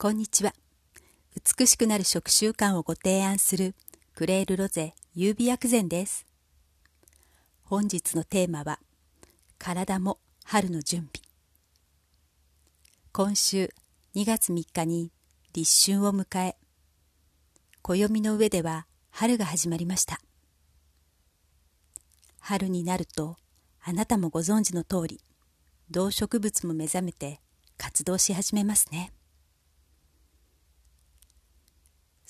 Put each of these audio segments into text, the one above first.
こんにちは。美しくなる食習慣をご提案するクレールロゼ優美薬膳です。本日のテーマは体も春の準備。今週2月3日に立春を迎え、暦の上では春が始まりました。春になるとあなたもご存知の通り、動植物も目覚めて活動し始めますね。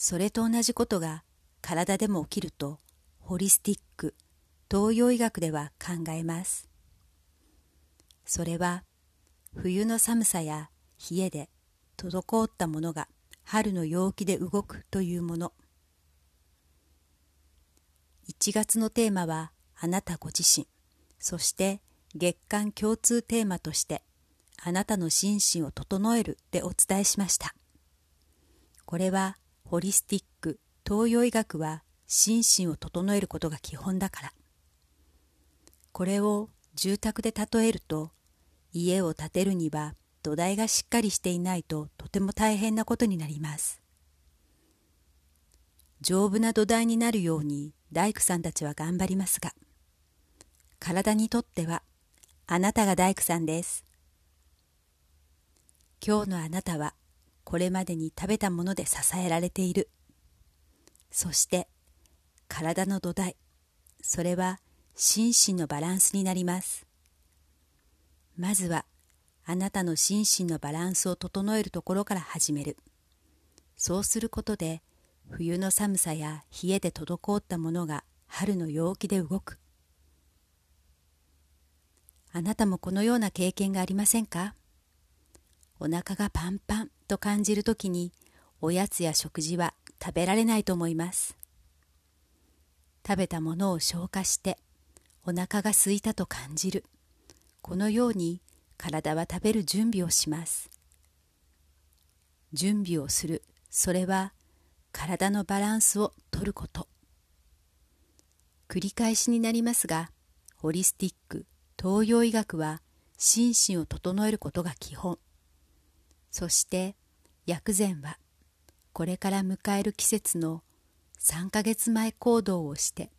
それと同じことが体でも起きるとホリスティック東洋医学では考えます。それは冬の寒さや冷えで滞ったものが春の陽気で動くというもの。1月のテーマはあなたご自身。そして月間共通テーマとしてあなたの心身を整えるでお伝えしました。これはホリスティック東洋医学は心身を整えることが基本だから。これを住宅で例えると家を建てるには土台がしっかりしていないととても大変なことになります。丈夫な土台になるように大工さんたちは頑張りますが体にとってはあなたが大工さんです。今日のあなたはこれまでに食べたもので支えられている。そして体の土台。それは心身のバランスになります。まずはあなたの心身のバランスを整えるところから始める。そうすることで冬の寒さや冷えで滞ったものが春の陽気で動く。あなたもこのような経験がありませんか？お腹がパンパン。と感じるときにおやつや食事は食べられないと思います。食べたものを消化してお腹が空いたと感じる。このように体は食べる準備をします。準備をする。それは体のバランスをとること。繰り返しになりますがホリスティック東洋医学は心身を整えることが基本。そして薬膳はこれから迎える季節の3ヶ月前行動をして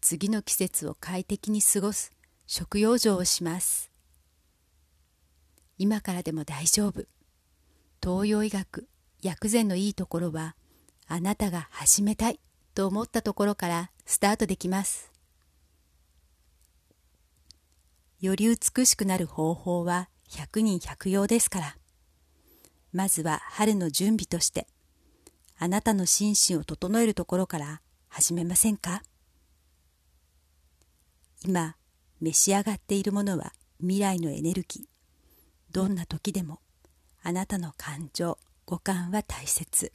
次の季節を快適に過ごす食用場をします。今からでも大丈夫。東洋医学薬膳のいいところはあなたが始めたいと思ったところからスタートできます。より美しくなる方法は百人百用ですから。まずは春の準備として、あなたの心身を整えるところから始めませんか？今、召し上がっているものは未来のエネルギー。どんな時でも、あなたの感情、五感は大切。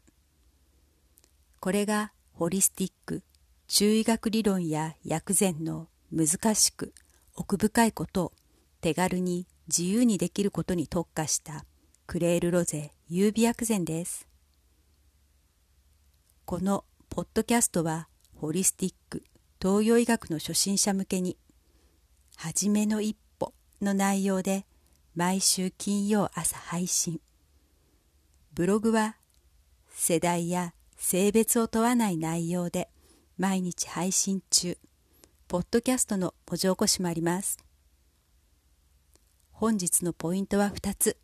これがホリスティック、中医学理論や薬膳の難しく奥深いことを手軽に自由にできることに特化したクレールロゼ優美薬膳です。このポッドキャストはホリスティック東洋医学の初心者向けに「はじめの一歩」の内容で毎週金曜朝配信。ブログは世代や性別を問わない内容で毎日配信中。ポッドキャストの文字起こしもあります。本日のポイントは2つ。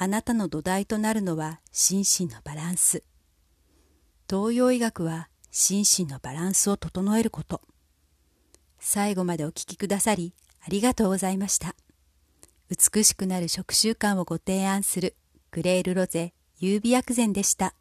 あなたの土台となるのは心身のバランス。東洋医学は心身のバランスを整えること。最後までお聞きくださりありがとうございました。美しくなる食習慣をご提案するグレールロゼ優美薬膳でした。